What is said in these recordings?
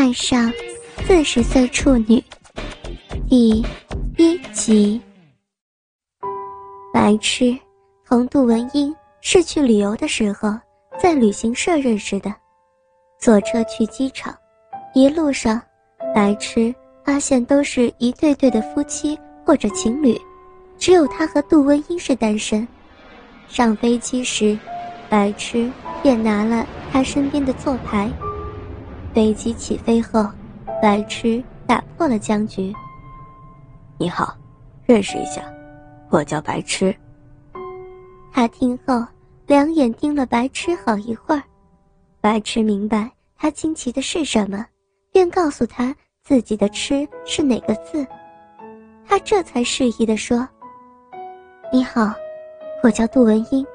爱上四十岁处女，第一集。白痴同杜文英是去旅游的时候在旅行社认识的，坐车去机场，一路上，白痴发现都是一对对的夫妻或者情侣，只有他和杜文英是单身。上飞机时，白痴便拿了他身边的座牌。飞机起飞后，白痴打破了僵局。你好，认识一下，我叫白痴。他听后，两眼盯了白痴好一会儿。白痴明白他惊奇的是什么，便告诉他自己的“痴”是哪个字。他这才示意的说：“你好，我叫杜文英。”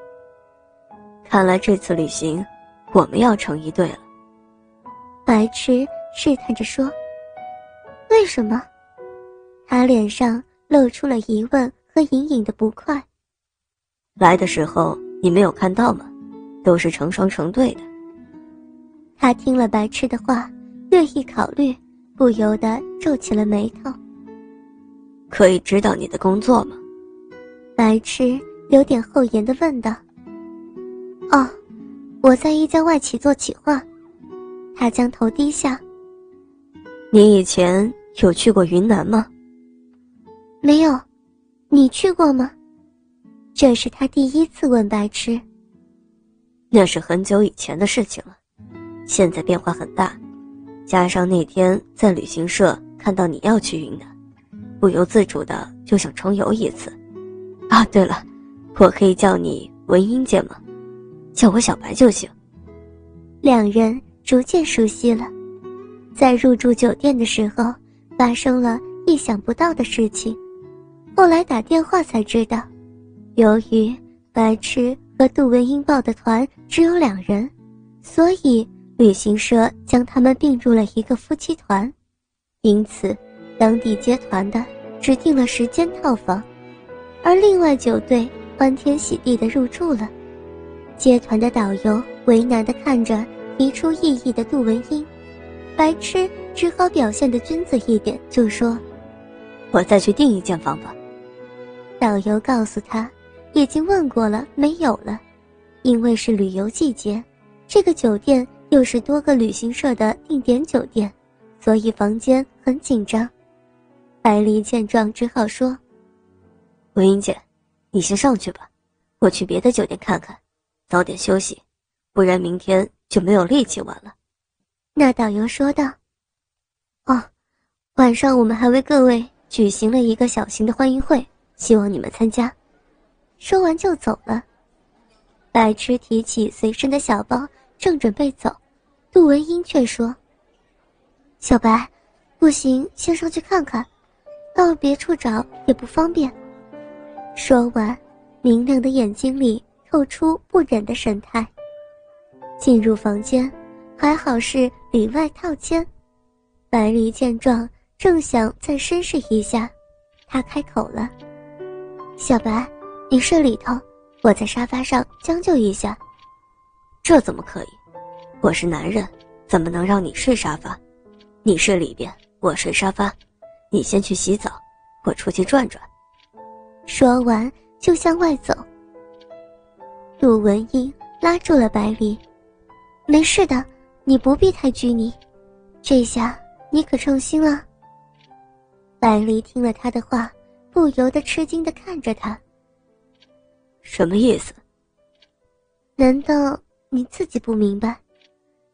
看来这次旅行，我们要成一对了。白痴试探着说：“为什么？”他脸上露出了疑问和隐隐的不快。来的时候你没有看到吗？都是成双成对的。他听了白痴的话，略一考虑，不由得皱起了眉头。可以知道你的工作吗？白痴有点厚颜的问道。“哦，我在一家外企做企划。”他将头低下。你以前有去过云南吗？没有，你去过吗？这是他第一次问白痴。那是很久以前的事情了，现在变化很大，加上那天在旅行社看到你要去云南，不由自主的就想重游一次。啊，对了，我可以叫你文英姐吗？叫我小白就行。两人。逐渐熟悉了，在入住酒店的时候，发生了意想不到的事情。后来打电话才知道，由于白痴和杜文英报的团只有两人，所以旅行社将他们并入了一个夫妻团，因此当地接团的指定了时间套房，而另外九队欢天喜地的入住了。接团的导游为难的看着。提出异议的杜文英，白痴只好表现的君子一点，就说：“我再去订一间房吧。”导游告诉他，已经问过了，没有了，因为是旅游季节，这个酒店又是多个旅行社的定点酒店，所以房间很紧张。白丽见状，只好说：“文英姐，你先上去吧，我去别的酒店看看，早点休息，不然明天。”就没有力气玩了，那导游说道：“哦，晚上我们还为各位举行了一个小型的欢迎会，希望你们参加。”说完就走了。白痴提起随身的小包，正准备走，杜文英却说：“小白，不行，先上去看看，到别处找也不方便。”说完，明亮的眼睛里透出不忍的神态。进入房间，还好是里外套间。白离见状，正想再绅士一下，他开口了：“小白，你睡里头，我在沙发上将就一下。”这怎么可以？我是男人，怎么能让你睡沙发？你睡里边，我睡沙发。你先去洗澡，我出去转转。说完就向外走。陆文英拉住了白离。没事的，你不必太拘泥。这下你可称心了。百离听了他的话，不由得吃惊的看着他。什么意思？难道你自己不明白？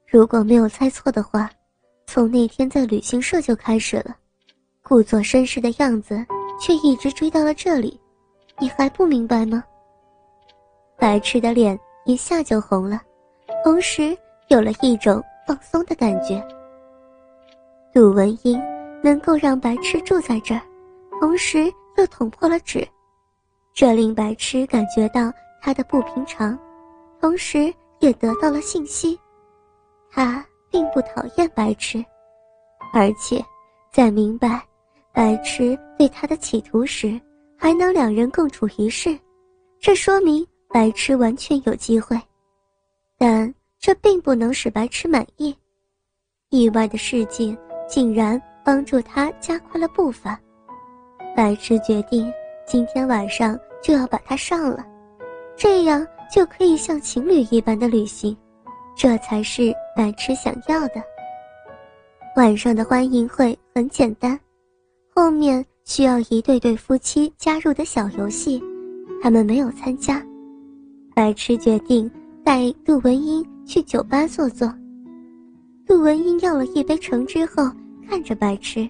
如果没有猜错的话，从那天在旅行社就开始了，故作绅士的样子，却一直追到了这里，你还不明白吗？白痴的脸一下就红了，同时。有了一种放松的感觉。陆文英能够让白痴住在这儿，同时又捅破了纸，这令白痴感觉到他的不平常，同时也得到了信息，他并不讨厌白痴，而且在明白白痴对他的企图时，还能两人共处一室，这说明白痴完全有机会，但。这并不能使白痴满意，意外的事情竟然帮助他加快了步伐。白痴决定今天晚上就要把它上了，这样就可以像情侣一般的旅行，这才是白痴想要的。晚上的欢迎会很简单，后面需要一对对夫妻加入的小游戏，他们没有参加。白痴决定带杜文英去酒吧坐坐。杜文英要了一杯橙汁后，看着白痴，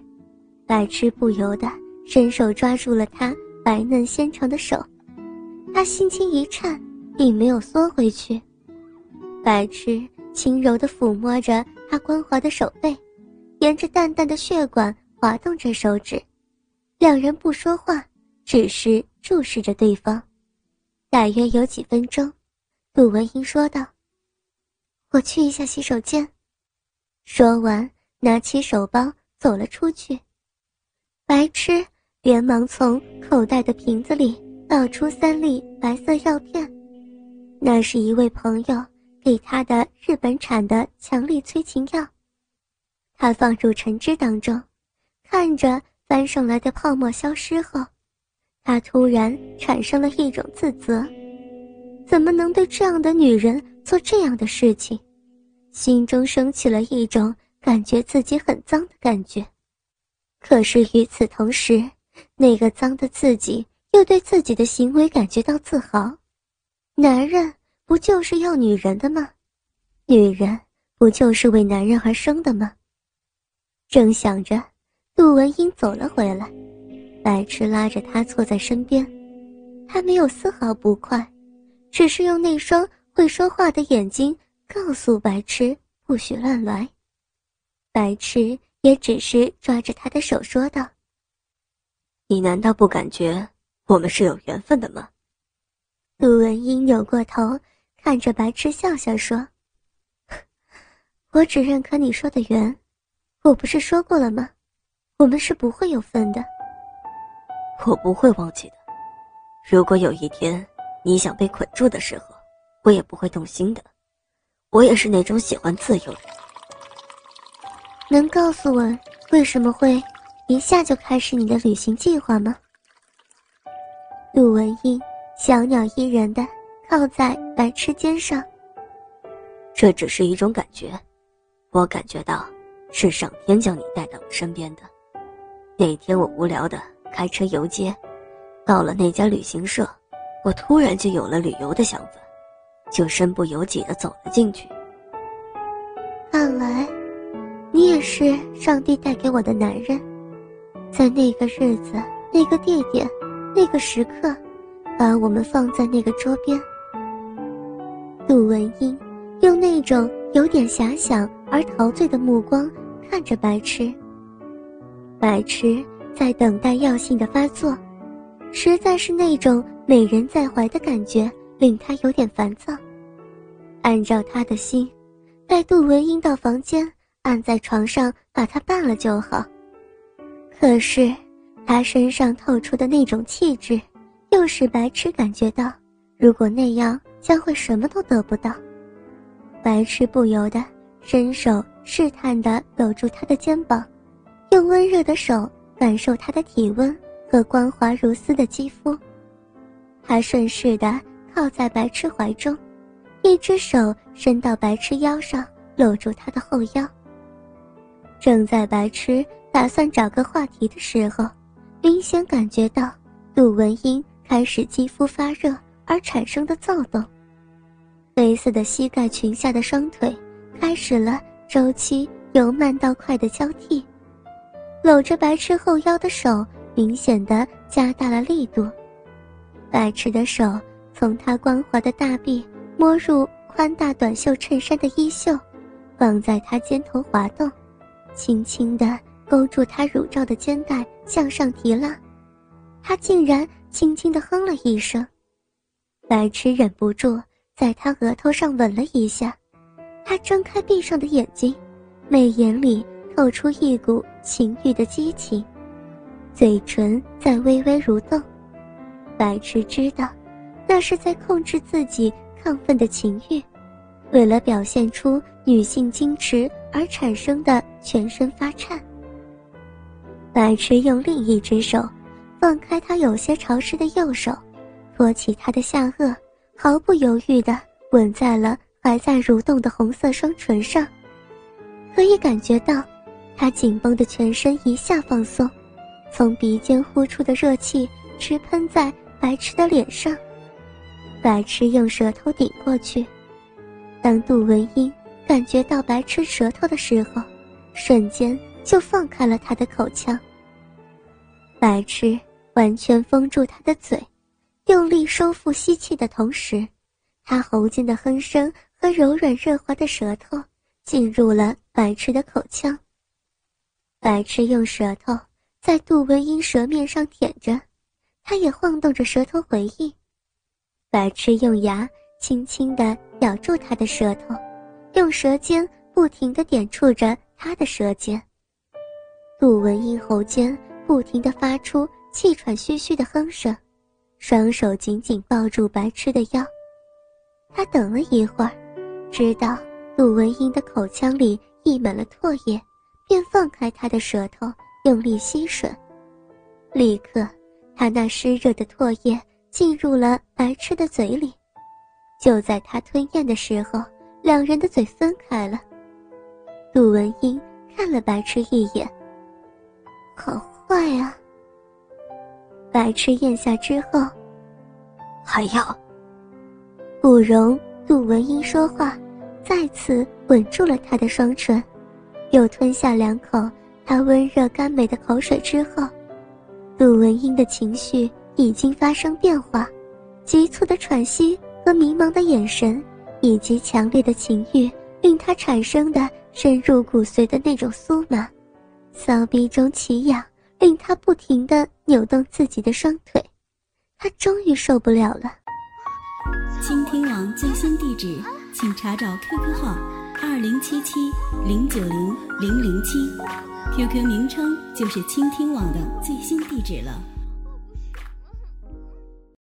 白痴不由得伸手抓住了他白嫩纤长的手，他心轻一颤，并没有缩回去。白痴轻柔地抚摸着他光滑的手背。沿着淡淡的血管滑动着手指，两人不说话，只是注视着对方。大约有几分钟，杜文英说道：“我去一下洗手间。”说完，拿起手包走了出去。白痴连忙从口袋的瓶子里倒出三粒白色药片，那是一位朋友给他的日本产的强力催情药。他放入橙汁当中，看着翻上来的泡沫消失后，他突然产生了一种自责：怎么能对这样的女人做这样的事情？心中升起了一种感觉自己很脏的感觉。可是与此同时，那个脏的自己又对自己的行为感觉到自豪。男人不就是要女人的吗？女人不就是为男人而生的吗？正想着，杜文英走了回来，白痴拉着他坐在身边，他没有丝毫不快，只是用那双会说话的眼睛告诉白痴不许乱来。白痴也只是抓着他的手说道：“你难道不感觉我们是有缘分的吗？”杜文英扭过头，看着白痴笑笑说：“ 我只认可你说的缘。”我不是说过了吗？我们是不会有分的。我不会忘记的。如果有一天你想被捆住的时候，我也不会动心的。我也是那种喜欢自由的。能告诉我为什么会一下就开始你的旅行计划吗？陆文英小鸟依人的靠在白痴肩上。这只是一种感觉，我感觉到。是上天将你带到我身边的。那天我无聊的开车游街，到了那家旅行社，我突然就有了旅游的想法，就身不由己的走了进去。看来，你也是上帝带给我的男人，在那个日子、那个地点、那个时刻，把我们放在那个桌边。杜文英用那种有点遐想而陶醉的目光。看着白痴，白痴在等待药性的发作，实在是那种美人在怀的感觉令他有点烦躁。按照他的心，带杜文英到房间，按在床上把她办了就好。可是，他身上透出的那种气质，又使白痴感觉到，如果那样，将会什么都得不到。白痴不由得伸手。试探地搂住他的肩膀，用温热的手感受他的体温和光滑如丝的肌肤。他顺势地靠在白痴怀中，一只手伸到白痴腰上，搂住他的后腰。正在白痴打算找个话题的时候，明显感觉到杜文英开始肌肤发热而产生的躁动，黑色的膝盖裙下的双腿开始了。周期由慢到快的交替，搂着白痴后腰的手明显的加大了力度。白痴的手从他光滑的大臂摸入宽大短袖衬衫的衣袖，放在他肩头滑动，轻轻的勾住他乳罩的肩带向上提拉。他竟然轻轻的哼了一声，白痴忍不住在他额头上吻了一下。他睁开闭上的眼睛，眉眼里透出一股情欲的激情，嘴唇在微微蠕动。白痴知道，那是在控制自己亢奋的情欲。为了表现出女性矜持而产生的全身发颤。白痴用另一只手放开他有些潮湿的右手，托起他的下颚，毫不犹豫地吻在了还在蠕动的红色双唇上。可以感觉到，他紧绷的全身一下放松，从鼻尖呼出的热气直喷在白痴的脸上。白痴用舌头顶过去，当杜文英感觉到白痴舌头的时候，瞬间就放开了他的口腔。白痴完全封住他的嘴，用力收腹吸气的同时，他喉间的哼声和柔软润滑的舌头进入了白痴的口腔。白痴用舌头在杜文英舌面上舔着，他也晃动着舌头回应。白痴用牙轻轻地咬住他的舌头，用舌尖不停地点触着他的舌尖。杜文英喉间。不停地发出气喘吁吁的哼声，双手紧紧抱住白痴的腰。他等了一会儿，知道杜文英的口腔里溢满了唾液，便放开他的舌头，用力吸吮。立刻，他那湿热的唾液进入了白痴的嘴里。就在他吞咽的时候，两人的嘴分开了。杜文英看了白痴一眼，好。坏啊！白痴咽下之后，还要不容杜文英说话，再次吻住了他的双唇，又吞下两口他温热甘美的口水之后，杜文英的情绪已经发生变化，急促的喘息和迷茫的眼神，以及强烈的情欲，令他产生的深入骨髓的那种酥麻，骚逼中奇痒。令他不停地扭动自己的双腿，他终于受不了了。倾听网最新地址，请查找 QQ 号二零七七零九零零零七，QQ 名称就是倾听网的最新地址了。